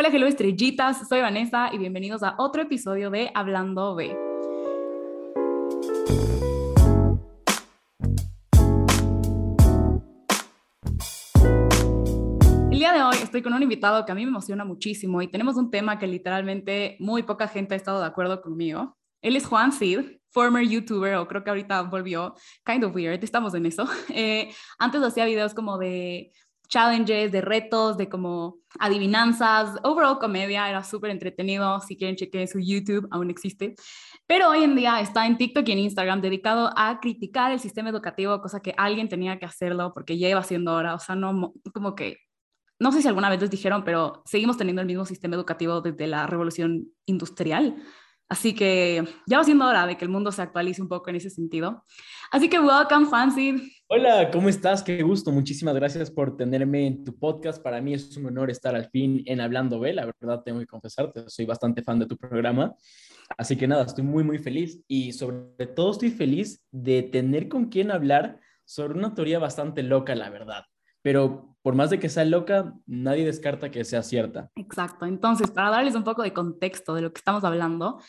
Hola, hello estrellitas, soy Vanessa y bienvenidos a otro episodio de Hablando B. El día de hoy estoy con un invitado que a mí me emociona muchísimo y tenemos un tema que literalmente muy poca gente ha estado de acuerdo conmigo. Él es Juan Cid, former YouTuber, o creo que ahorita volvió, kind of weird, estamos en eso. Eh, antes hacía videos como de challenges, de retos, de como adivinanzas, overall comedia, era súper entretenido, si quieren chequen su YouTube, aún existe, pero hoy en día está en TikTok y en Instagram dedicado a criticar el sistema educativo, cosa que alguien tenía que hacerlo porque ya iba siendo hora, o sea, no, como que, no sé si alguna vez les dijeron, pero seguimos teniendo el mismo sistema educativo desde la revolución industrial, Así que ya va siendo hora de que el mundo se actualice un poco en ese sentido. Así que welcome, Fancy. Hola, ¿cómo estás? Qué gusto. Muchísimas gracias por tenerme en tu podcast. Para mí es un honor estar al fin en Hablando B. La verdad, tengo que confesarte, soy bastante fan de tu programa. Así que nada, estoy muy, muy feliz y sobre todo estoy feliz de tener con quien hablar sobre una teoría bastante loca, la verdad. Pero por más de que sea loca, nadie descarta que sea cierta. Exacto. Entonces, para darles un poco de contexto de lo que estamos hablando,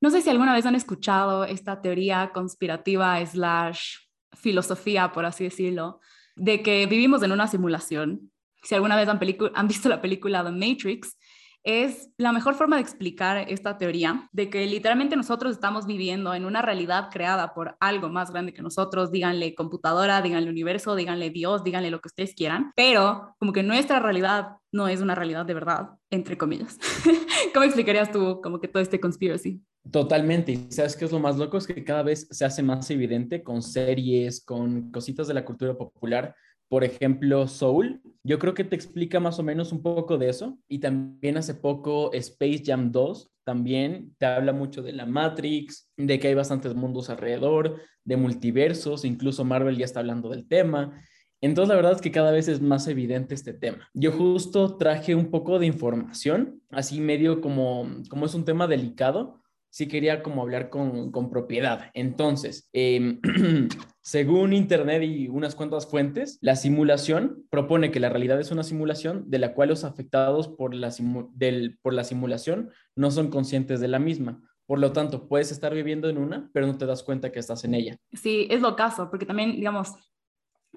no sé si alguna vez han escuchado esta teoría conspirativa slash filosofía, por así decirlo, de que vivimos en una simulación. Si alguna vez han, han visto la película The Matrix, es la mejor forma de explicar esta teoría, de que literalmente nosotros estamos viviendo en una realidad creada por algo más grande que nosotros, díganle computadora, díganle universo, díganle Dios, díganle lo que ustedes quieran, pero como que nuestra realidad no es una realidad de verdad, entre comillas. ¿Cómo explicarías tú como que todo este conspiracy? Totalmente. Y sabes qué es lo más loco? Es que cada vez se hace más evidente con series, con cositas de la cultura popular, por ejemplo, Soul, yo creo que te explica más o menos un poco de eso. Y también hace poco Space Jam 2 también te habla mucho de la Matrix, de que hay bastantes mundos alrededor, de multiversos, incluso Marvel ya está hablando del tema. Entonces, la verdad es que cada vez es más evidente este tema. Yo justo traje un poco de información, así medio como, como es un tema delicado, sí quería como hablar con, con propiedad. Entonces, eh, según Internet y unas cuantas fuentes, la simulación propone que la realidad es una simulación de la cual los afectados por la, del, por la simulación no son conscientes de la misma. Por lo tanto, puedes estar viviendo en una, pero no te das cuenta que estás en ella. Sí, es lo caso, porque también, digamos,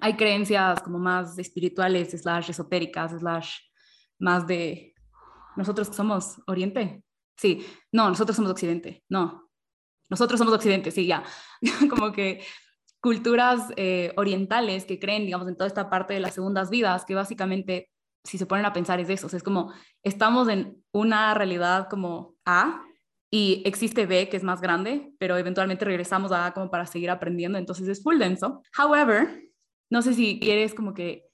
hay creencias como más espirituales, slash esotéricas, slash más de nosotros que somos Oriente, Sí, no, nosotros somos Occidente, no, nosotros somos Occidente, sí, ya, como que culturas eh, orientales que creen, digamos, en toda esta parte de las segundas vidas, que básicamente, si se ponen a pensar, es eso, es como estamos en una realidad como A y existe B, que es más grande, pero eventualmente regresamos a A como para seguir aprendiendo, entonces es full denso. However, no sé si quieres como que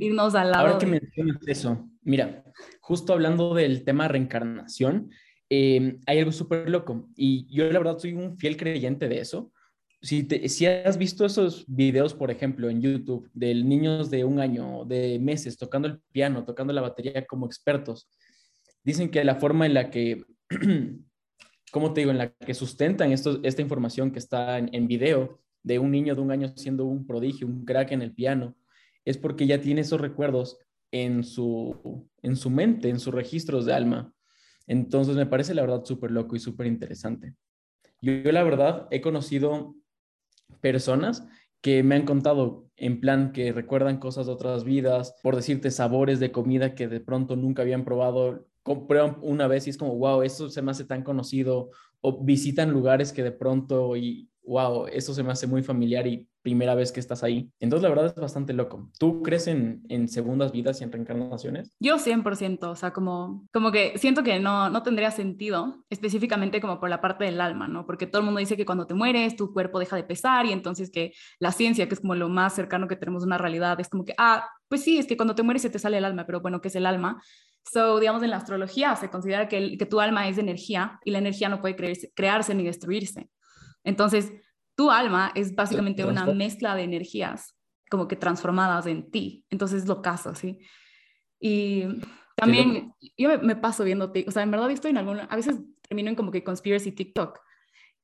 irnos al lado. Ahora que mencionas eso, mira, justo hablando del tema reencarnación, Em, hay algo súper loco. Y yo la verdad soy un fiel creyente de eso. Si, si has visto esos videos, por ejemplo, en YouTube, de niños de un año, de meses, tocando el piano, tocando la batería como expertos, dicen que la forma en la que, ¿cómo te digo?, en la que sustentan esto, esta información que está en, en video de un niño de un año siendo un prodigio, un crack en el piano, es porque ya tiene esos recuerdos en su, en su mente, en sus registros de alma. Entonces me parece la verdad súper loco y súper interesante. Yo, la verdad he conocido personas que me han contado en plan que recuerdan cosas de otras vidas, por decirte sabores de comida que de pronto nunca habían probado, compran una vez y es como, wow, eso se me hace tan conocido, o visitan lugares que de pronto y, wow, eso se me hace muy familiar y primera vez que estás ahí. Entonces, la verdad es bastante loco. ¿Tú crees en, en segundas vidas y en reencarnaciones? Yo 100%, o sea, como, como que siento que no, no tendría sentido, específicamente como por la parte del alma, ¿no? Porque todo el mundo dice que cuando te mueres, tu cuerpo deja de pesar y entonces que la ciencia, que es como lo más cercano que tenemos a una realidad, es como que, ah, pues sí, es que cuando te mueres se te sale el alma, pero bueno, ¿qué es el alma? So, digamos, en la astrología se considera que, que tu alma es energía y la energía no puede crearse ni destruirse. Entonces, tu alma es básicamente una mezcla de energías como que transformadas en ti. Entonces lo caso, ¿sí? Y también yo me, paso viendo, o sea, en verdad estoy en alguna, a veces termino en como que conspiracy TikTok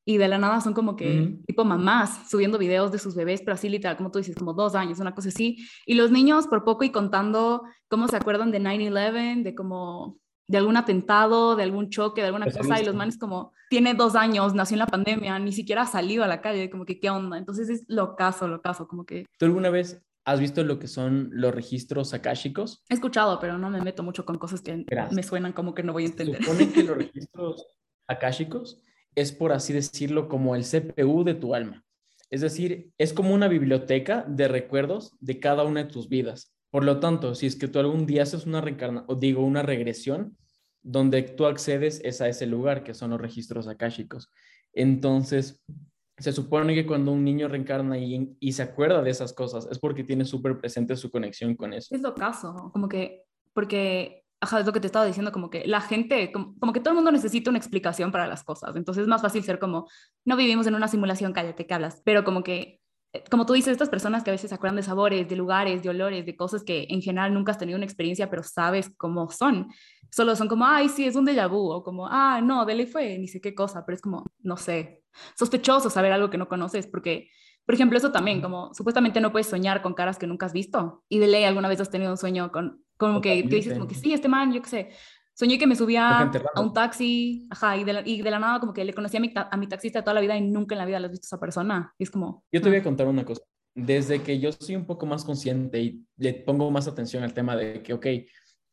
y de la nada son como que tipo mamás subiendo videos de sus bebés, pero así literal, como tú dices, como dos años, una cosa así. Y los niños por poco y contando cómo se acuerdan de 9-11, de cómo de algún atentado, de algún choque, de alguna cosa, y los manes como, tiene dos años, nació en la pandemia, ni siquiera ha salido a la calle, como que, ¿qué onda? Entonces es lo caso, lo caso, como que... ¿Tú alguna vez has visto lo que son los registros akáshicos? He escuchado, pero no me meto mucho con cosas que me suenan como que no voy a entender. Se supone que los registros akáshicos es, por así decirlo, como el CPU de tu alma. Es decir, es como una biblioteca de recuerdos de cada una de tus vidas. Por lo tanto, si es que tú algún día haces una o digo, una regresión, donde tú accedes es a ese lugar, que son los registros akáshicos. Entonces, se supone que cuando un niño reencarna y, y se acuerda de esas cosas, es porque tiene súper presente su conexión con eso. Es lo caso, como que, porque ajá, es lo que te estaba diciendo, como que la gente, como, que todo el mundo necesita una explicación para las cosas. Entonces es más fácil ser como, no vivimos en una simulación, cállate, que hablas. Pero como que, como tú dices, estas personas que a veces se acuerdan de sabores, de lugares, de olores, de cosas que en general nunca has tenido una experiencia, pero sabes cómo son. Solo son como, ay, sí, es un déjà vu, o como, ah, no, de ley fue, ni sé qué cosa, pero es como, no sé, sospechoso saber algo que no conoces, porque por ejemplo, eso también, como supuestamente no puedes soñar con caras que nunca has visto. Y de ley, alguna vez has tenido un sueño con como que, dices, como que sí, este man, yo qué sé. Soñé que me subía a un taxi, ajá, y de, la, y de la nada como que le conocía a mi, a mi taxista toda la vida y nunca en la vida le has visto a esa persona. Y es como... Yo te voy a contar una cosa. Desde que yo soy un poco más consciente y le pongo más atención al tema de que, ok,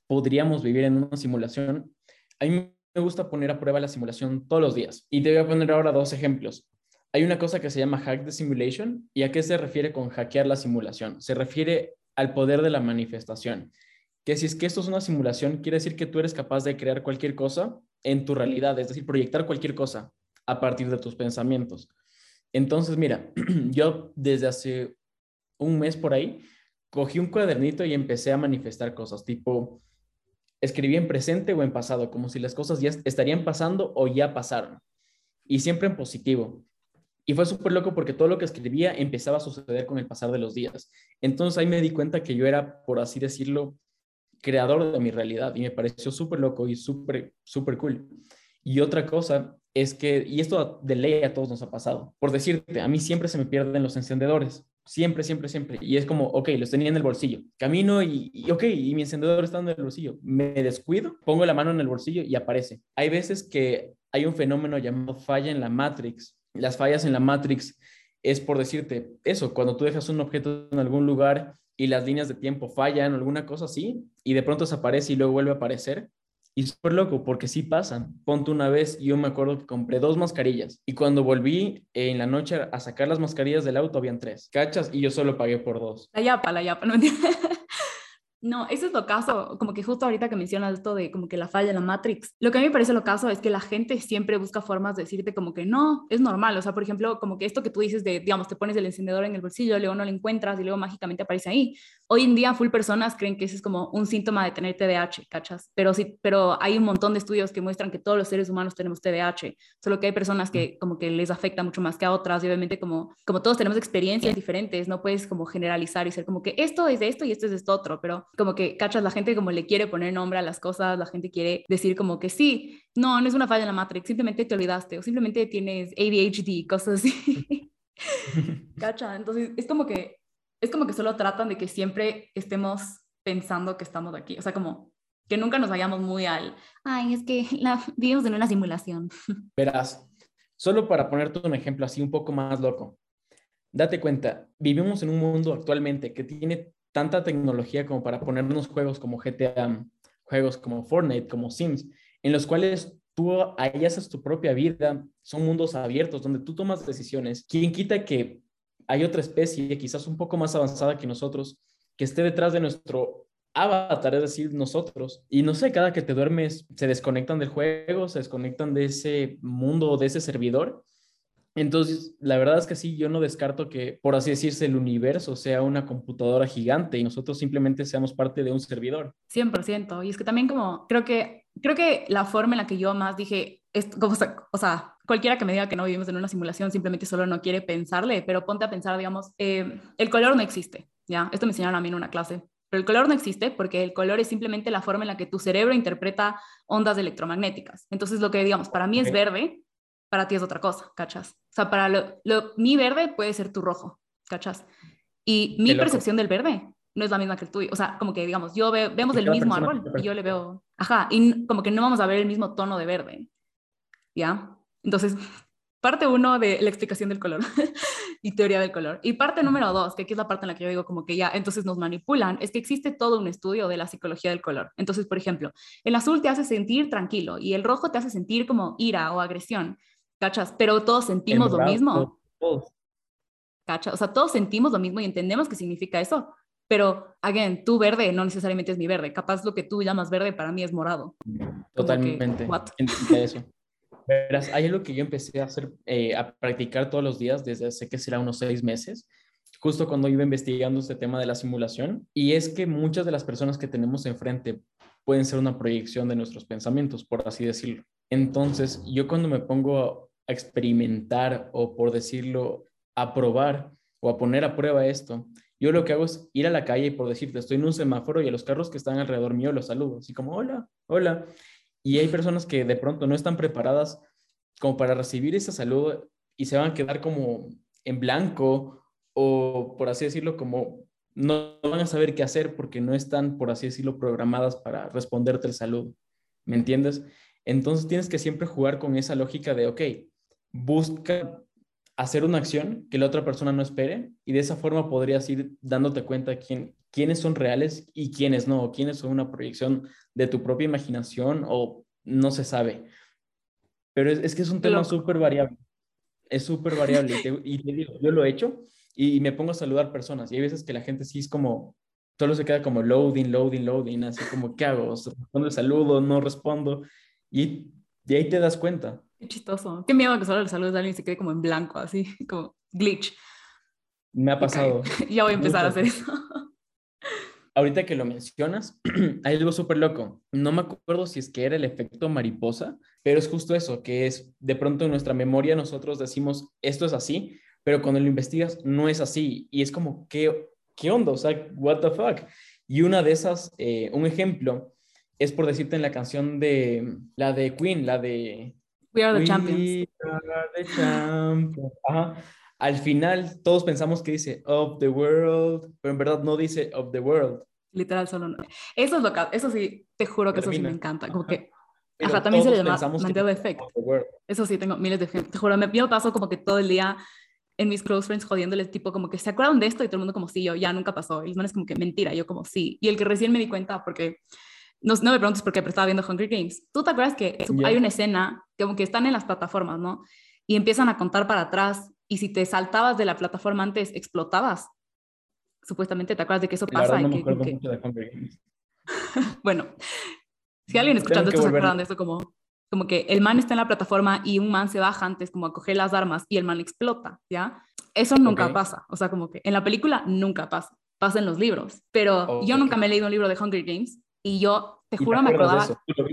podríamos vivir en una simulación, a mí me gusta poner a prueba la simulación todos los días. Y te voy a poner ahora dos ejemplos. Hay una cosa que se llama hack the simulation. ¿Y a qué se refiere con hackear la simulación? Se refiere al poder de la manifestación que si es que esto es una simulación, quiere decir que tú eres capaz de crear cualquier cosa en tu realidad, es decir, proyectar cualquier cosa a partir de tus pensamientos. Entonces, mira, yo desde hace un mes por ahí, cogí un cuadernito y empecé a manifestar cosas, tipo, escribí en presente o en pasado, como si las cosas ya estarían pasando o ya pasaron, y siempre en positivo. Y fue súper loco porque todo lo que escribía empezaba a suceder con el pasar de los días. Entonces ahí me di cuenta que yo era, por así decirlo, creador de mi realidad y me pareció súper loco y súper, súper cool. Y otra cosa es que, y esto de ley a todos nos ha pasado, por decirte, a mí siempre se me pierden los encendedores, siempre, siempre, siempre. Y es como, ok, los tenía en el bolsillo, camino y, y, ok, y mi encendedor está en el bolsillo, me descuido, pongo la mano en el bolsillo y aparece. Hay veces que hay un fenómeno llamado falla en la Matrix. Las fallas en la Matrix es por decirte eso, cuando tú dejas un objeto en algún lugar y las líneas de tiempo fallan alguna cosa así, y de pronto desaparece y luego vuelve a aparecer. Y súper loco, porque sí pasan. Ponte una vez, yo me acuerdo que compré dos mascarillas y cuando volví en la noche a sacar las mascarillas del auto, habían tres. ¿Cachas? Y yo solo pagué por dos. La yapa, la yapa, no No, eso es lo caso, como que justo ahorita que mencionas esto de como que la falla en la Matrix, lo que a mí me parece lo caso es que la gente siempre busca formas de decirte como que no, es normal, o sea, por ejemplo, como que esto que tú dices de, digamos, te pones el encendedor en el bolsillo, luego no lo encuentras y luego mágicamente aparece ahí. Hoy en día full personas creen que ese es como un síntoma de tener TDAH, ¿cachas? Pero sí, pero hay un montón de estudios que muestran que todos los seres humanos tenemos TDAH, solo que hay personas que como que les afecta mucho más que a otras y obviamente como, como todos tenemos experiencias diferentes, no puedes como generalizar y ser como que esto es de esto y esto es de esto otro, pero como que, cachas, la gente como le quiere poner nombre a las cosas, la gente quiere decir como que sí, no, no es una falla en la Matrix, simplemente te olvidaste o simplemente tienes ADHD, cosas así. Cacha, entonces es como que es como que solo tratan de que siempre estemos pensando que estamos aquí, o sea, como que nunca nos vayamos muy al, ay, es que la, vivimos en una simulación. Verás, solo para ponerte un ejemplo así un poco más loco, date cuenta, vivimos en un mundo actualmente que tiene tanta tecnología como para ponernos juegos como GTA, juegos como Fortnite, como Sims, en los cuales tú ahí haces tu propia vida, son mundos abiertos donde tú tomas decisiones. ¿Quién quita que hay otra especie, quizás un poco más avanzada que nosotros, que esté detrás de nuestro avatar, es decir, nosotros? Y no sé, cada que te duermes, se desconectan del juego, se desconectan de ese mundo, de ese servidor entonces, la verdad es que sí, yo no descarto que, por así decirse, el universo sea una computadora gigante y nosotros simplemente seamos parte de un servidor. 100%. Y es que también como, creo que, creo que la forma en la que yo más dije, es, como, o sea, cualquiera que me diga que no vivimos en una simulación simplemente solo no quiere pensarle, pero ponte a pensar, digamos, eh, el color no existe, ¿ya? Esto me enseñaron a mí en una clase. Pero el color no existe porque el color es simplemente la forma en la que tu cerebro interpreta ondas electromagnéticas. Entonces, lo que digamos, para mí es verde, para ti es otra cosa, ¿cachas? O sea, para lo, mi verde puede ser tu rojo, ¿cachas? Y mi percepción del verde no es la misma que el tuyo. O sea, como que digamos, yo vemos el mismo árbol y yo le veo, ajá, y como que no vamos a ver el mismo tono de verde. ¿Ya? Entonces, parte uno de la explicación del color y teoría del color. Y parte número dos, que aquí es la parte en la que yo digo como que ya, entonces nos manipulan, es que existe todo un estudio de la psicología del color. Entonces, por ejemplo, el azul te hace sentir tranquilo y el rojo te hace sentir como ira o agresión, ¿cachas? Pero todos sentimos lo mismo. ¿Cachas? O sea, todos sentimos lo mismo y entendemos qué significa eso. Pero, again, tú verde no necesariamente es mi verde. Capaz lo que tú llamas verde para mí es morado. Totalmente. eso. Verás, hay algo que yo empecé a hacer, eh, a practicar todos los días desde hace que será unos seis meses, justo cuando iba investigando este tema de la simulación, y es que muchas de las personas que tenemos enfrente pueden ser una proyección de nuestros pensamientos, por así decirlo. Entonces, yo cuando me pongo a experimentar o, por decirlo, a probar o a poner a prueba esto, yo lo que hago es ir a la calle y por decirte, estoy en un semáforo y a los carros que están alrededor mío los saludo, así como, hola, hola. Y hay personas que de pronto no están preparadas como para recibir esa salud y se van a quedar como en blanco o, por así decirlo, como no van a saber qué hacer porque no están, por así decirlo, programadas para responderte el saludo. ¿Me entiendes? Entonces tienes que siempre jugar con esa lógica de, ok, busca hacer una acción que la otra persona no espere y de esa forma podrías ir dándote cuenta quién, quiénes son reales y quiénes no, quiénes son una proyección de tu propia imaginación o no se sabe. Pero es, que es un tema súper variable. Es súper variable. y, te, digo, yo lo he hecho y, me pongo a saludar personas. Y hay veces que la gente sí es como, solo se queda como loading, loading, loading, así como, ¿qué hago? Respondo el saludo, no respondo. Y de ahí te das cuenta. Qué chistoso. Qué miedo que solo le saludes a alguien y se quede como en blanco, así, como glitch. Me ha pasado. Ya voy a empezar a hacer eso ahorita que lo mencionas, hay algo súper loco. No me acuerdo si es que era el efecto mariposa, pero es justo eso, que es de pronto en nuestra memoria nosotros decimos, esto es así, pero cuando lo investigas no es así. Y es como, ¿qué, qué onda? O sea, what the fuck? Y una de esas, eh, un ejemplo, es por decirte en la canción de, la de Queen, la de... We are the champions. Are the champions. Ajá al final todos pensamos que dice of the world, pero en verdad no dice of the world. Literal, solo no. Eso es lo que, eso sí, te juro que eso sí me encanta. Como que, hasta también se le llama Mandela Effect. Eso sí, tengo miles de ejemplos. Te juro, me, yo paso como que todo el día en mis close friends jodiéndoles, tipo como que se acuerdan de esto y todo el mundo como sí, yo ya nunca pasó. Y los manes como que mentira, yo como sí. Y el que recién me di cuenta, porque no, no me preguntes por qué, pero estaba viendo Hunger Games. ¿Tú te acuerdas que hay una escena como que están en las plataformas, ¿no? Y empiezan a contar para atrás y si te saltabas de la plataforma antes, explotabas. Supuestamente, ¿te acuerdas de que eso pasa? No bueno, si alguien escuchando esto se acuerdan de eso, como, como que el man está en la plataforma y un man se baja antes como a coger las armas y el man explota, ¿ya? Eso nunca pasa. O sea, como que en la película nunca pasa. Pasa en los libros. Pero yo nunca me he leído un libro de Hunger Games y yo, te juro, me acordaba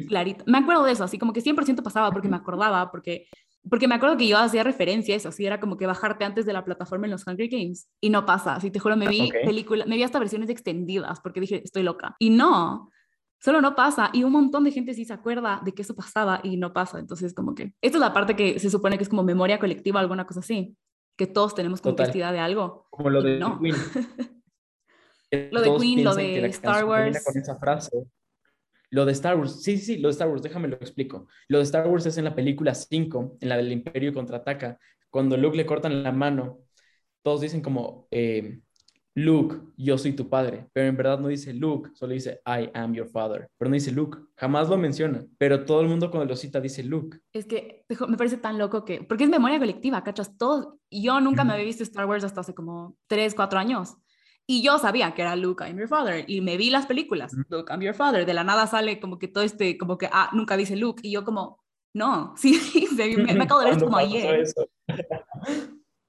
clarito. Me acuerdo de eso, así como que 100% pasaba porque me acordaba, porque porque me acuerdo que yo hacía referencia a eso, así era como que bajarte antes de la plataforma en los Hunger Games. Y no pasa, así te juro, me vi películas, me vi hasta versiones extendidas porque dije, estoy loca. Y no, solo no pasa. Y un montón de gente sí se acuerda de que eso pasaba y no pasa. Entonces, como que, esta es la parte que se supone que es como memoria colectiva, alguna cosa así, que todos tenemos como de algo. Como lo de Queen. lo de Queen, lo de Star Wars. Con esa frase lo de Star Wars, sí, sí, lo de Star Wars, déjame lo explico. Lo de Star Wars es en la película 5, en la del Imperio contraataca, cuando Luke le cortan la mano, todos dicen como, eh, Luke, yo soy tu padre, pero en verdad no dice Luke, solo dice I am your father, pero no dice Luke, jamás lo menciona, pero todo el mundo cuando lo cita dice Luke. Es que me parece tan loco que, porque es memoria colectiva, ¿cachas? Todos, yo nunca me había visto Star Wars hasta hace como 3, 4 años. Y yo sabía que era Luke, I'm your father. Y me vi las películas, Luke, I'm your father. De la nada sale como que todo este, como que, ah, nunca dice Luke. Y yo como, no, sí, me, me acabo de ver como ayer.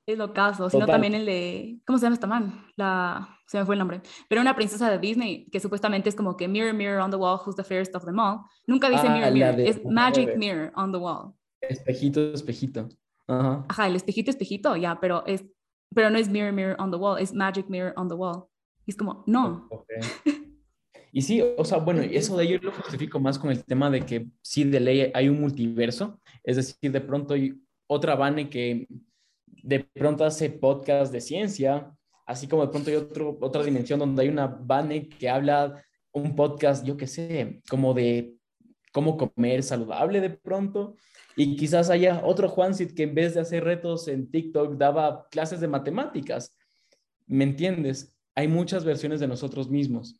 Es lo caso, sino también el de, ¿cómo se llama esta man? La, se me fue el nombre, pero una princesa de Disney que supuestamente es como que mirror, mirror on the wall, who's the fairest of them all. Nunca dice ah, mirror, mirror, es magic mirror on the wall. Espejito, espejito. Ajá. Ajá, el espejito, espejito, ya, pero es pero no es mirror, mirror on the wall, es magic mirror on the wall. Y es como, no. Y sí, o sea, bueno, eso de ello lo justifico más con el tema de que sí, de ley hay un multiverso, es decir, de pronto hay otra Vane que de pronto hace podcast de ciencia, así como de pronto hay otro, otra dimensión donde hay una Vane que habla un podcast, yo qué sé, como de cómo comer saludable de pronto. Y quizás haya otro Juancit que en vez de hacer retos en TikTok daba clases de matemáticas. ¿Me entiendes? Hay muchas versiones de nosotros mismos.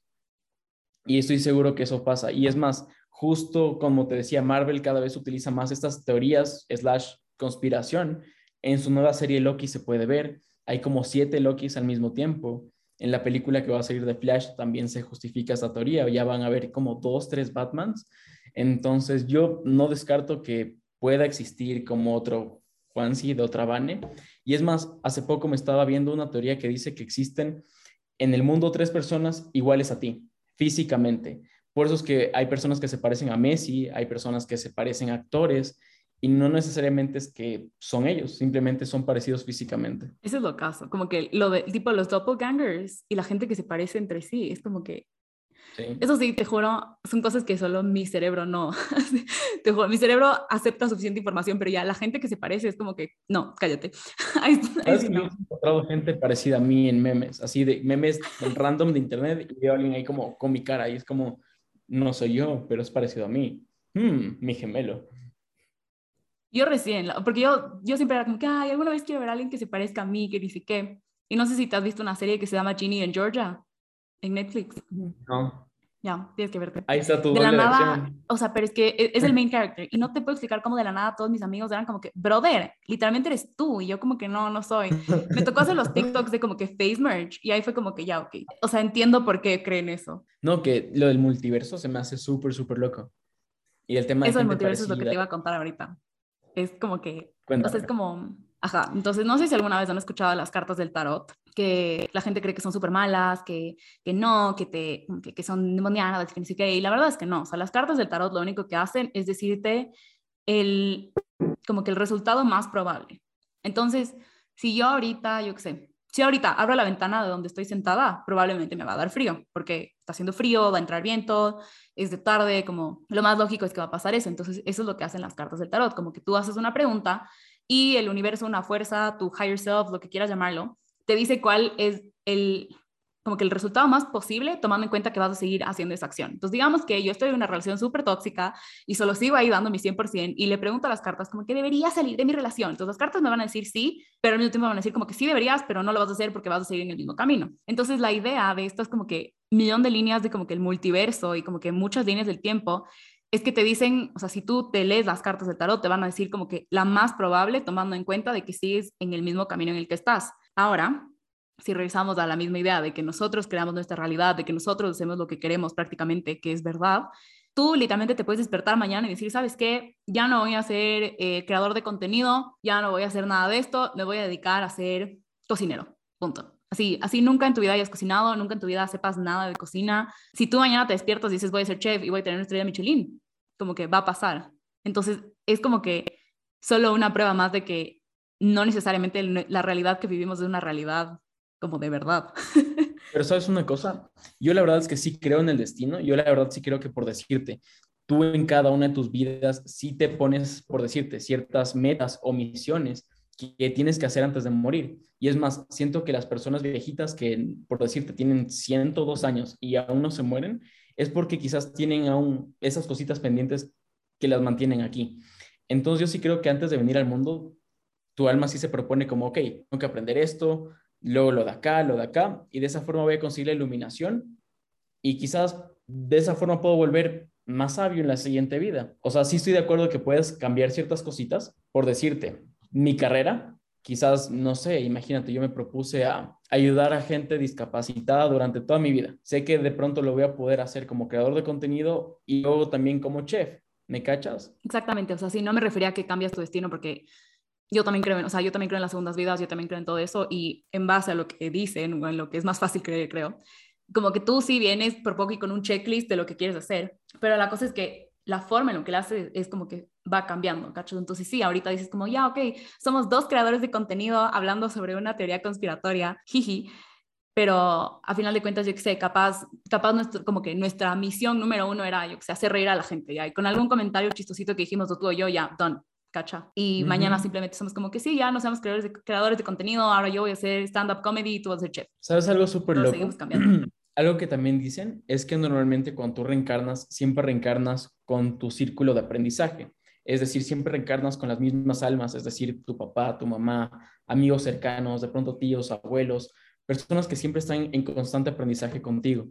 Y estoy seguro que eso pasa. Y es más, justo como te decía, Marvel cada vez utiliza más estas teorías slash conspiración. En su nueva serie Loki se puede ver. Hay como siete Lokis al mismo tiempo. En la película que va a salir de Flash también se justifica esta teoría. Ya van a ver como dos, tres Batmans. Entonces yo no descarto que pueda existir como otro Juansi de otra Vane. Y es más, hace poco me estaba viendo una teoría que dice que existen en el mundo tres personas iguales a ti físicamente. Por eso es que hay personas que se parecen a Messi, hay personas que se parecen a actores y no necesariamente es que son ellos, simplemente son parecidos físicamente. Eso es lo caso, como que lo de tipo los doppelgangers y la gente que se parece entre sí, es como que Eso sí, te juro, son cosas que solo mi cerebro no. te juro, mi cerebro acepta suficiente información, pero ya la gente que se parece es como que, no, cállate. ahí, ahí no. He encontrado gente parecida a mí en memes, así de memes random de internet y veo a alguien ahí como con mi cara y es como, no soy yo, pero es parecido a mí. Hmm, mi gemelo. Yo recién, porque yo, yo siempre era como que, ay, alguna vez quiero ver a alguien que se parezca a mí, que dice qué. Y no sé si te has visto una serie que se llama Ginny en Georgia en Netflix. No. Ya, tienes que verte. Ahí está tu De la nada, o sea, pero es que e, es el main character y no te puedo explicar cómo de la nada todos mis amigos eran como que, brother, literalmente eres tú y yo como que no, no soy. Me tocó hacer los TikToks de como que face merge y ahí fue como que ya, ok. O sea, entiendo por qué creen eso. No, que lo del multiverso se me hace súper, súper loco. Y el tema Eso del multiverso es lo que te iba a contar ahorita. Es como que, o sea, es como, ajá, entonces no sé si alguna vez han escuchado las cartas del tarot, que la gente cree que son súper malas, que, que no, que, te, que, que son demoniadas, que ni siquiera, y la verdad es que no, o sea, las cartas del tarot lo único que hacen es decirte el, como que el resultado más probable. Entonces, si yo ahorita, yo qué sé, si ahorita abro la ventana de donde estoy sentada, probablemente me va a dar frío, porque está haciendo frío, va a entrar viento, es de tarde, como lo más lógico es que va a pasar eso. Entonces, eso es lo que hacen las cartas del tarot, como que tú haces una pregunta y el universo, una fuerza, tu higher self, lo que quieras llamarlo, te dice cuál es el, como que el resultado más posible, tomando en cuenta que vas a seguir haciendo esa acción. Entonces, digamos que yo estoy en una relación súper tóxica y solo sigo ahí dando mi 100% y le pregunto a las cartas como que debería salir de mi relación. Entonces, las cartas me van a decir sí, pero al mismo tiempo van a decir como que sí deberías, pero no lo vas a hacer porque vas a seguir en el mismo camino. Entonces, la idea de esto es como que millón de líneas de como que el multiverso y como que muchas líneas del tiempo es que te dicen, o sea, si tú te lees las cartas del tarot, te van a decir como que la más probable tomando en cuenta de que sigues en el mismo camino en el que estás. Ahora, si regresamos a la misma idea de que nosotros creamos nuestra realidad, de que nosotros hacemos lo que queremos prácticamente, que es verdad, tú literalmente te puedes despertar mañana y decir, ¿sabes qué? Ya no voy a ser eh, creador de contenido, ya no voy a hacer nada de esto, me voy a dedicar a ser cocinero, punto. Así, así nunca en tu vida hayas cocinado, nunca en tu vida sepas nada de cocina. Si tú mañana te despiertas y dices, voy a ser chef y voy a tener una estrella Michelin, como que va a pasar. Entonces, es como que solo una prueba más de que no necesariamente la realidad que vivimos es una realidad como de verdad. Pero sabes una cosa, yo la verdad es que sí creo en el destino, yo la verdad sí creo que por decirte, tú en cada una de tus vidas sí te pones, por decirte, ciertas metas o misiones que tienes que hacer antes de morir. Y es más, siento que las personas viejitas que, por decirte, tienen 102 años y aún no se mueren, es porque quizás tienen aún esas cositas pendientes que las mantienen aquí. Entonces yo sí creo que antes de venir al mundo, tu alma sí se propone como, ok, tengo que aprender esto, luego lo de acá, lo de acá, y de esa forma voy a conseguir la iluminación y quizás de esa forma puedo volver más sabio en la siguiente vida. O sea, sí estoy de acuerdo que puedes cambiar ciertas cositas, por decirte, mi carrera, quizás, no sé, imagínate, yo me propuse a ayudar a gente discapacitada durante toda mi vida. Sé que de pronto lo voy a poder hacer como creador de contenido y luego también como chef. ¿Me cachas? Exactamente, o sea, sí, no me refería a que cambias tu destino porque yo también creo, en, o sea, yo también creo en las segundas vidas, yo también creo en todo eso y en base a lo que dicen o en lo que es más fácil creer, creo, como que tú sí vienes por poco y con un checklist de lo que quieres hacer, pero la cosa es que la forma en lo que lo haces es como que va cambiando, ¿cachos? Entonces sí, ahorita dices como, ya, ok, somos dos creadores de contenido hablando sobre una teoría conspiratoria, jiji, pero a final de cuentas, yo que sé, capaz, capaz nuestro, como que nuestra misión número uno era, yo que sé, hacer reír a la gente, ya, y con algún comentario chistosito que dijimos tú o yo, ya, done, ¿cacha? Y mañana simplemente somos como que sí, ya no seamos creadores de, creadores de contenido, ahora yo voy a hacer stand-up comedy y tú vas a ser chef. ¿Sabes algo súper loco? algo que también dicen es que normalmente cuando tú reencarnas, siempre reencarnas con tu círculo de aprendizaje. Es decir, siempre reencarnas con las mismas almas, es decir, tu papá, tu mamá, amigos cercanos, de pronto tíos, abuelos, personas que siempre están en constante aprendizaje contigo.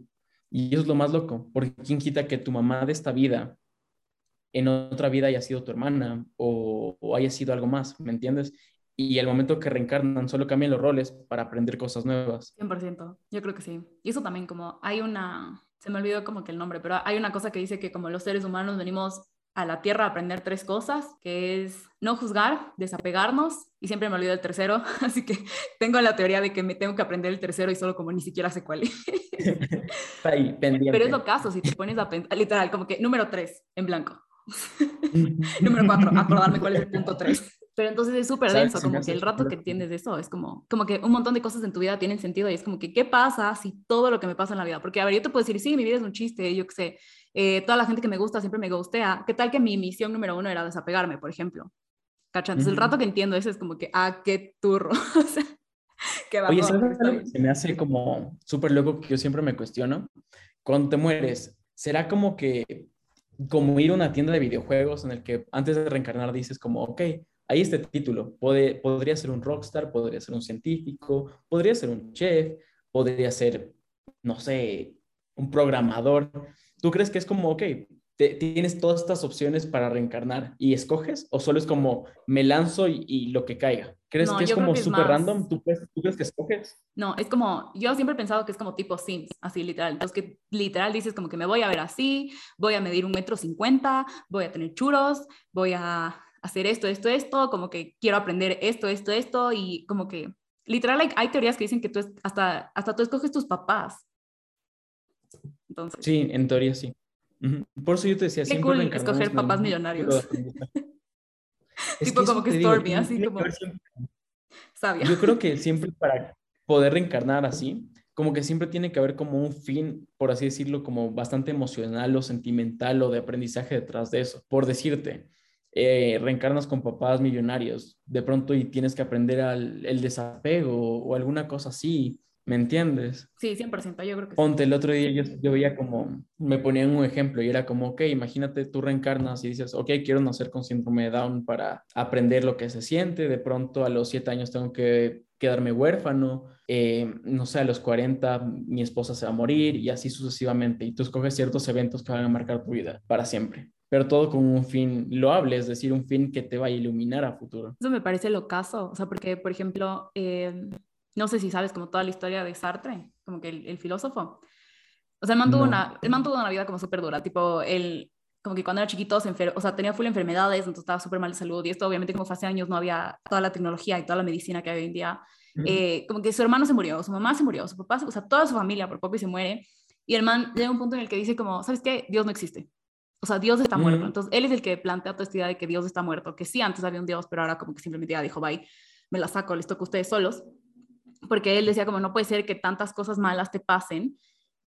Y eso es lo más loco, porque quién quita que tu mamá de esta vida, en otra vida haya sido tu hermana o, haya sido algo más, ¿me entiendes? Y al momento que reencarnan, solo cambian los roles para aprender cosas nuevas. 100%, yo creo que sí. Y eso también como hay una, se me olvidó como que el nombre, pero hay una cosa que dice que como los seres humanos venimos a la tierra a aprender tres cosas, que es no juzgar, desapegarnos, y siempre me olvido el tercero, así que tengo la teoría de que me tengo que aprender el tercero y solo como ni siquiera sé cuál es. ahí, pendiente. Pero es lo caso, si te pones a pensar, literal, como que número tres, en blanco. número cuatro, acordarme cuál es el punto tres. Pero entonces es súper denso, como que el rato que entiendes de eso es como, como que un montón de cosas en tu vida tienen sentido y es como que, ¿qué pasa si todo lo que me pasa en la vida? Porque, a ver, yo te puedo decir, sí, mi vida es un chiste, yo qué sé, eh, toda la gente que me gusta siempre me gustea. ¿Qué tal que mi misión número uno era desapegarme, por ejemplo? ¿Cachai? Entonces, el rato que entiendo eso es como que, ah, qué turro. o sea, qué Oye, ¿sabes Se me hace como súper loco que yo siempre me cuestiono. Cuando te mueres, ¿será como que, como ir a una tienda de videojuegos en el que antes de reencarnar dices como, ok, ahí este título, podría ser un rockstar, podría ser un científico, podría ser un chef, podría ser, no sé, un programador. ¿Tú crees que es como, ok, tienes todas estas opciones para reencarnar y escoges? ¿O solo es como, me lanzo y, lo que caiga? ¿Crees que es como súper random? ¿Tú crees, ¿Tú crees que escoges? No, es como, yo siempre he pensado que es como tipo Sims, así literal. Entonces, que literal dices como que me voy a ver así, voy a medir un metro cincuenta, voy a tener churos, voy a hacer esto, esto, esto, como que quiero aprender esto, esto, esto, y como que literal hay, hay teorías que dicen que tú hasta, hasta tú escoges tus papás. Sí, en teoría sí. Por eso yo te decía, Qué siempre cool escoger papás millonarios. tipo como que Stormy, así como sabia. Yo creo que siempre para poder reencarnar así, como que siempre tiene que haber como un fin, por así decirlo, como bastante emocional o sentimental o de aprendizaje detrás de eso. Por decirte, eh, reencarnas con papás millonarios, de pronto y tienes que aprender el desapego o alguna cosa así ¿Me entiendes? Sí, 100%, yo creo que Ponte, el otro día yo, yo veía como, me ponían un ejemplo y era como, ok, imagínate tú reencarnas y dices, ok, quiero nacer con síndrome de Down para aprender lo que se siente, de pronto a los siete años tengo que quedarme huérfano, eh, no sé, a los 40 mi esposa se va a morir y así sucesivamente. Y tú escoges ciertos eventos que van a marcar tu vida para siempre, pero todo con un fin loable, es decir, un fin que te va a iluminar a futuro. Eso me parece lo caso, o sea, porque, por ejemplo, eh, no sé si sabes como toda la historia de Sartre, como que el, filósofo. O sea, él mantuvo, una, él mantuvo una vida como súper dura, tipo, él como que cuando era chiquito se enfer o sea, tenía full enfermedades, entonces estaba súper mal de salud y esto obviamente como fue hace años no había toda la tecnología y toda la medicina que hay hoy en día. Eh, como que su hermano se murió, su mamá se murió, su papá, o sea, toda su familia por poco y se muere. Y el man llega a un punto en el que dice como, ¿sabes qué? Dios no existe. O sea, Dios está muerto. Entonces, él es el que plantea toda esta idea de que Dios está muerto, que sí, antes había un Dios, pero ahora como que simplemente ya dijo, bye, me la saco, les toca a ustedes solos porque él decía como no puede ser que tantas cosas malas te pasen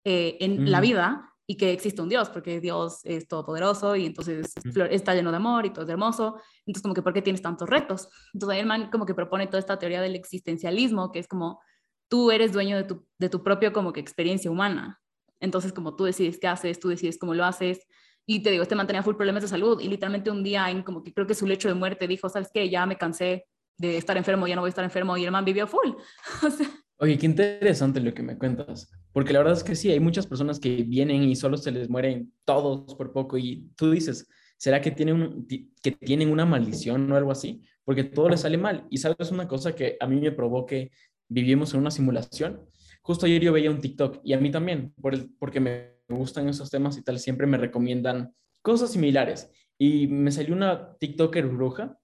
eh, en la vida y que existe un Dios, porque Dios es todopoderoso y entonces está lleno de amor y todo es hermoso, entonces como que ¿por qué tienes tantos retos? Entonces ahí man como que propone toda esta teoría del existencialismo, que es como tú eres dueño de tu, de tu propio como que experiencia humana, entonces como tú decides qué haces, tú decides cómo lo haces, y te digo, este man tenía full problemas de salud y literalmente un día en como que creo que su lecho de muerte dijo, ¿sabes qué? Ya me cansé de estar enfermo, ya no voy a estar enfermo, y el man vivió full. Oye, qué interesante lo que me cuentas, porque la verdad es que sí, hay muchas personas que vienen y solo se les mueren todos por poco, y tú dices, ¿será que tienen, que tienen una maldición o algo así? Porque todo les sale mal. Y sabes una cosa que a mí me provocó que vivimos en una simulación. Justo ayer yo veía un TikTok y a mí también, por el, porque me gustan esos temas y tal, siempre me recomiendan cosas similares. Y me salió una TikToker bruja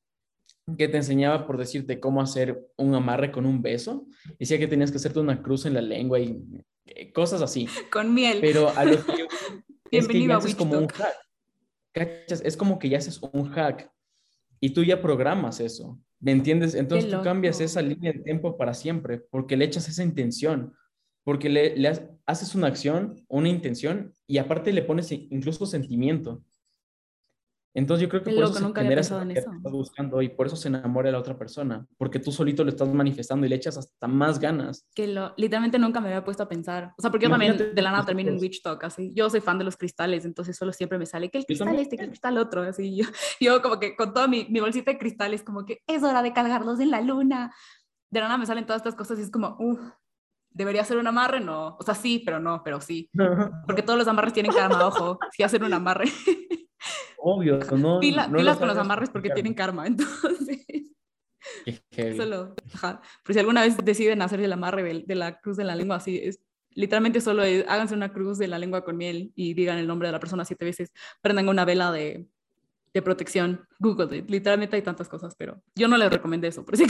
que te enseñaba por decirte cómo hacer un amarre con un beso. Decía que tenías que hacerte una cruz en la lengua y eh, cosas así. Con miel. Pero a lo que yo, es que ya haces como un hack. Es como que ya haces un hack y tú ya programas eso. ¿Me entiendes? Entonces tú cambias esa línea de tiempo para siempre porque le echas esa intención, porque le, le haces una acción, una intención y aparte le pones incluso sentimiento. Entonces yo creo que Qué por loco, eso nunca genera esa en que eso. estás buscando y por eso se enamora de la otra persona, porque tú solito lo estás manifestando y le echas hasta más ganas. Que lo, literalmente nunca me había puesto a pensar. O sea, porque yo también Imagínate de la nada termino en. Witch Talk, así. Yo soy fan de los cristales, entonces solo siempre me sale que el cristal este, que el cristal otro, así. Yo, yo como que con toda mi, mi bolsita de cristales, como que es hora de cargarlos en la luna. De la nada me salen todas estas cosas y es como, uff, ¿debería ser un amarre? No. O sea, sí, pero no, pero sí. Porque todos los amarres tienen karma, ojo. Si hacen un amarre. Obvio, no. Pila- no pilas con los amarres porque karma. tienen karma, entonces. Solo, ajá. Pero si alguna vez deciden hacer el amarre de, la cruz de la lengua, así es. Literalmente solo es, háganse una cruz de la lengua con miel y digan el nombre de la persona siete veces. Prendan una vela de, de protección. Google it. Literalmente hay tantas cosas, pero yo no les recomendé eso. Por si.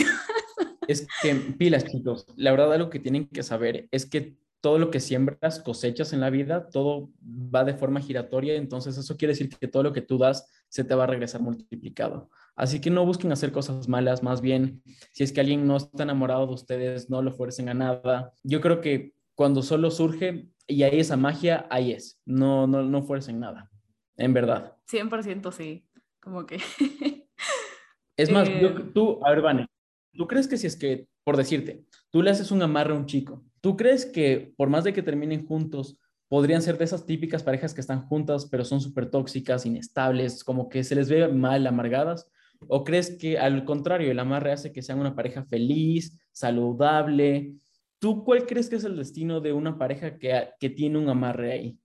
Es que pilas, chicos. La verdad, algo que tienen que saber es que todo lo que siembras, cosechas en la vida, todo va de forma giratoria. Entonces, eso quiere decir que todo lo que tú das se te va a regresar multiplicado. Así que no busquen hacer cosas malas, más bien, si es que alguien no está enamorado de ustedes, no lo fuercen a nada. Yo creo que cuando solo surge y hay esa magia, ahí es. No, no, no fuercen nada. En verdad. 100% sí. Como que. Es más, Eh, yo- tú, a ver, Vane, ¿tú crees que si es que, por decirte, tú le haces un amarre a un chico, ¿tú crees que por más de que terminen juntos, podrían ser de esas típicas parejas que están juntas, pero son súper tóxicas, inestables, como que se les ve mal, amargadas? ¿O crees que al contrario, el amarre hace que sean una pareja feliz, saludable? ¿Tú cuál crees que es el destino de una pareja que, que tiene un amarre ahí?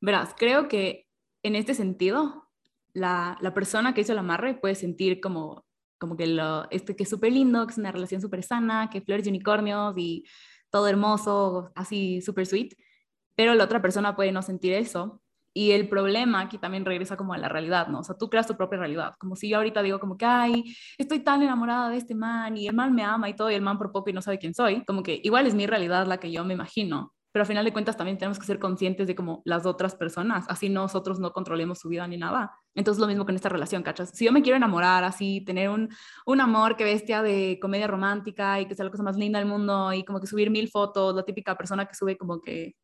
Verás, creo que en este sentido, la, la persona que hizo el amarre puede sentir como, como que, lo, este, que es súper lindo, que es una relación súper sana, que flores y unicornios y todo hermoso, así súper sweet, pero la otra persona puede no sentir eso. Y el problema aquí también regresa como a la realidad, ¿no? O sea, tú creas tu propia realidad. Como si yo ahorita digo como que, ay, estoy tan enamorada de este man y el man me ama y todo y el man por poco y no sabe quién soy. Como que igual es mi realidad la que yo me imagino pero al final de cuentas también tenemos que ser conscientes de como las otras personas, así nosotros no controlemos su vida ni nada. Entonces lo mismo con esta relación, ¿cachas? Si yo me quiero enamorar, así, tener un, un amor que bestia de comedia romántica y que sea la cosa más linda del mundo y como que subir mil fotos, la típica persona que sube como que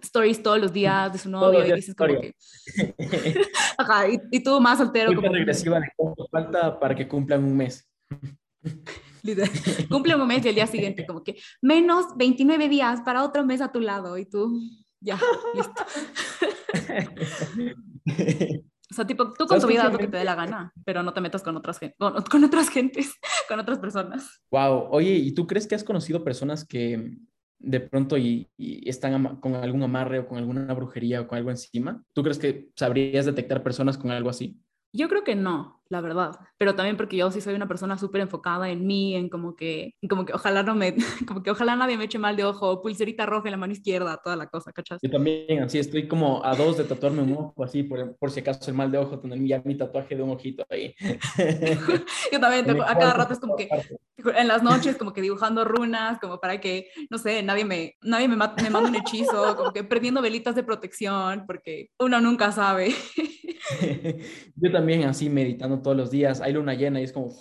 stories todos los días de su novio y dices como que... Ajá, y, y, tú más soltero como... regresiva de cuánto falta para que cumplan un mes. Cumple un mes y el día siguiente como que menos 29 días para otro mes a tu lado y tú ya, listo. o sea, tipo, tú con tu vida haz lo que te dé la gana, pero no te metas con otras, con, con otras gentes, con otras personas. Wow, oye, ¿y tú crees que has conocido personas que de pronto y, y están con algún amarre o con alguna brujería o con algo encima? ¿Tú crees que sabrías detectar personas con algo así? Yo creo que no, la verdad, pero también porque yo sí soy una persona súper enfocada en mí, en como que, como que ojalá no me, como que ojalá nadie me eche mal de ojo, pulserita roja en la mano izquierda, toda la cosa, ¿cachas? Yo también, así estoy como a dos de tatuarme un ojo, así, por, por si acaso el mal de ojo, tener ya mi tatuaje de un ojito ahí. yo también, tengo, a cada rato es como que, en las noches como que dibujando runas, como para que, no sé, nadie me, nadie me, me manda un hechizo, como que perdiendo velitas de protección, porque uno nunca sabe. Yo también así meditando todos los días, hay luna llena y es como,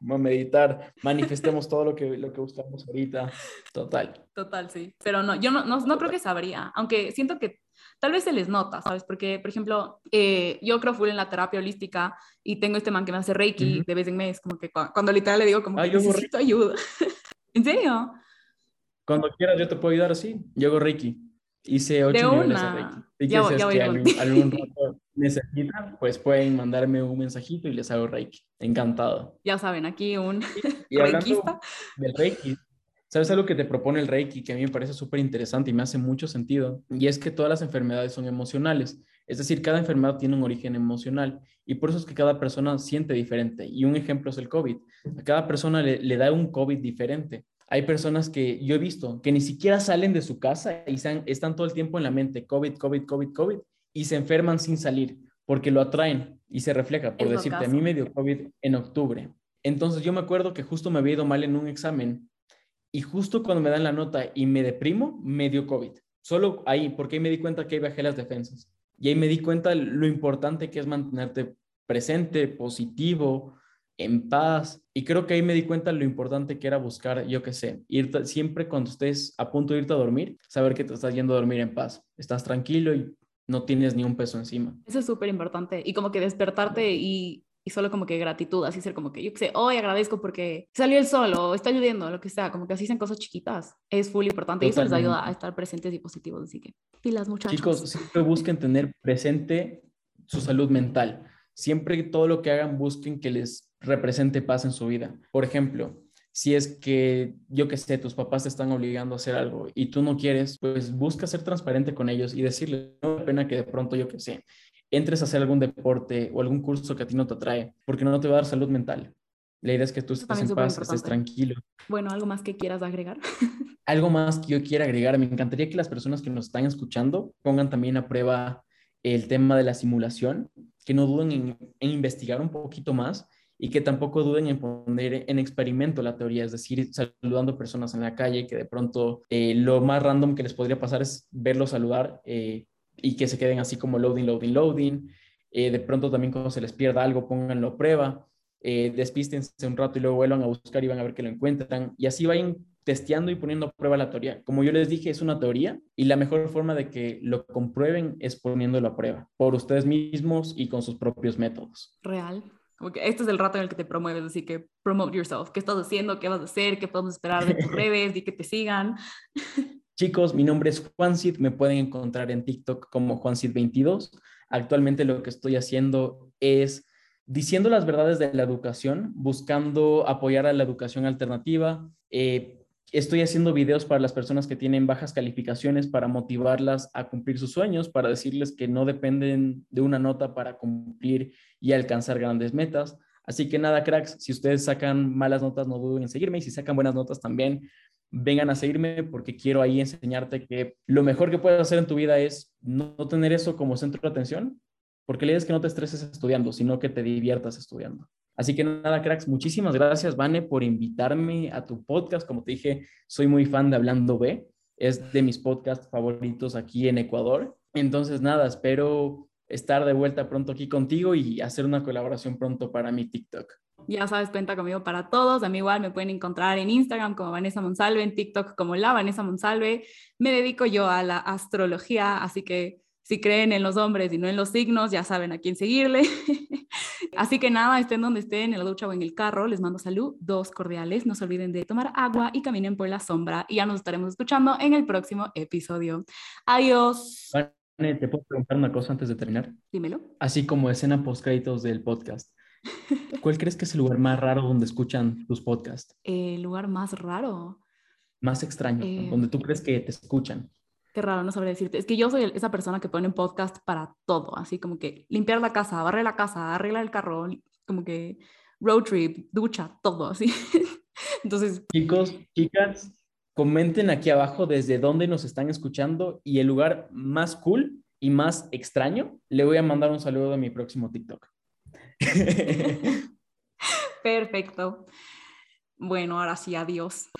vamos a meditar, manifestemos todo lo que, lo que buscamos ahorita, total. Total, sí, pero no, yo no, no, no creo que sabría, aunque siento que tal vez se les nota, ¿sabes? Porque, por ejemplo, eh, yo creo full en la terapia holística y tengo este man que me hace Reiki uh -huh. de vez en mes, como que cuando, cuando literal le digo como ah, que necesito ayuda. ¿En serio? Cuando quieras yo te puedo ayudar así, yo hago Reiki. Hice ocho de niveles una. de Reiki. Y ya, que ya algún, algún rato necesitan, pues pueden mandarme un mensajito y les hago Reiki. Encantado. Ya saben, aquí un y hablando del Reiki, ¿sabes algo que te propone el Reiki que a mí me parece súper interesante y me hace mucho sentido? Y es que todas las enfermedades son emocionales. Es decir, cada enfermedad tiene un origen emocional y por eso es que cada persona siente diferente. Y un ejemplo es el COVID. A cada persona le, le da un COVID diferente. Hay personas que yo he visto que ni siquiera salen de su casa y están, están todo el tiempo en la mente COVID, COVID, COVID, COVID y se enferman sin salir porque lo atraen y se refleja. Por Es decirte, a mí me dio COVID en octubre. Entonces yo me acuerdo que justo me había ido mal en un examen y justo cuando me dan la nota y me deprimo, me dio COVID. Solo ahí, porque ahí me di cuenta que ahí bajé las defensas. Y ahí me di cuenta lo importante que es mantenerte presente, positivo, en paz. Y creo que ahí me di cuenta lo importante que era buscar, yo qué sé, ir siempre cuando estés a punto de irte a dormir, saber que te estás yendo a dormir en paz. Estás tranquilo y no tienes ni un peso encima. Eso es súper importante. Y como que despertarte y, y, solo como que gratitud, así ser como que yo que sé, hoy agradezco porque salió el sol o está lloviendo, lo que sea, como que así sean cosas chiquitas. Es full importante y eso les ayuda a estar presentes y positivos. Así que pilas muchachos. Chicos, siempre busquen tener presente su salud mental. Siempre todo lo que hagan busquen que les represente paz en su vida. Por ejemplo, si es que, yo que sé, tus papás te están obligando a hacer algo y tú no quieres, pues busca ser transparente con ellos y decirles, no me pena que de pronto, yo que sé, entres a hacer algún deporte o algún curso que a ti no te atrae, porque no te va a dar salud mental. La idea es que tú estés en paz, estés tranquilo. Bueno, ¿algo más que quieras agregar? algo más que yo quiera agregar. Me encantaría que las personas que nos están escuchando pongan también a prueba el tema de la simulación, que no duden en, en investigar un poquito más y que tampoco duden en poner en experimento la teoría, es decir, saludando personas en la calle, que de pronto eh, lo más random que les podría pasar es verlos saludar eh, y que se queden así como loading, loading, loading. Eh, de pronto también cuando se les pierda algo, pónganlo a prueba, despístense un rato y luego vuelvan a buscar y van a ver que lo encuentran. Y así vayan testeando y poniendo a prueba la teoría. Como yo les dije, es una teoría y la mejor forma de que lo comprueben es poniéndolo a prueba por ustedes mismos y con sus propios métodos. Real este es el rato en el que te promueves, así que promote yourself. ¿Qué estás haciendo? ¿Qué vas a hacer? ¿Qué podemos esperar de tus redes? Y que te sigan. Chicos, mi nombre es Juancid. Me pueden encontrid en TikTok como Juancid22. Actualmente lo que estoy haciendo es diciendo las verdades de la educación, buscando apoyar a la educación alternativa, eh, estoy haciendo videos para las personas que tienen bajas calificaciones para motivarlas a cumplir sus sueños, para decirles que no dependen de una nota para cumplir y alcanzar grandes metas. Así que nada, cracks, si ustedes sacan malas notas, no duden en seguirme y si sacan buenas notas también, vengan a seguirme porque quiero ahí enseñarte que lo mejor que puedes hacer en tu vida es no tener eso como centro de atención, porque la idea es que no te estreses estudiando, sino que te diviertas estudiando. Así que nada, cracks, muchísimas gracias, Vane, por invitarme a tu podcast. Como te dije, soy muy fan de Hablando B. Es de mis podcasts favoritos aquí en Ecuador. Entonces, nada, espero estar de vuelta pronto aquí contigo y hacer una colaboración pronto para mi TikTok. Ya sabes, cuenta conmigo para todos. A mí igual me pueden encontrar en Instagram como Vanessa Monsalve, en TikTok como la Vanessa Monsalve. Me dedico yo a la astrología, así que si creen en los hombres y no en los signos, ya saben a quién seguirle. Así que nada, estén donde estén, en la ducha o en el carro, les mando salud, dos cordiales, no se olviden de tomar agua y caminen por la sombra y ya nos estaremos escuchando en el próximo episodio. Adiós. ¿te puedo preguntar una cosa antes de terminar? Dímelo. Así como escena post créditos del podcast. ¿Cuál crees que es el lugar más raro donde escuchan tus podcasts? El lugar más raro. Más extraño, eh, donde tú crees que te escuchan. Qué raro, no sabré decirte. Es que yo soy esa persona que pone un podcast para todo, así como que limpiar la casa, barrer la casa, arreglar el carro, como que road trip, ducha, todo así. Entonces. Chicos, chicas, comenten aquí abajo desde dónde nos están escuchando y el lugar más cool y más extraño. Le voy a mandar un saludo a mi próximo TikTok. Perfecto. Bueno, ahora sí, adiós.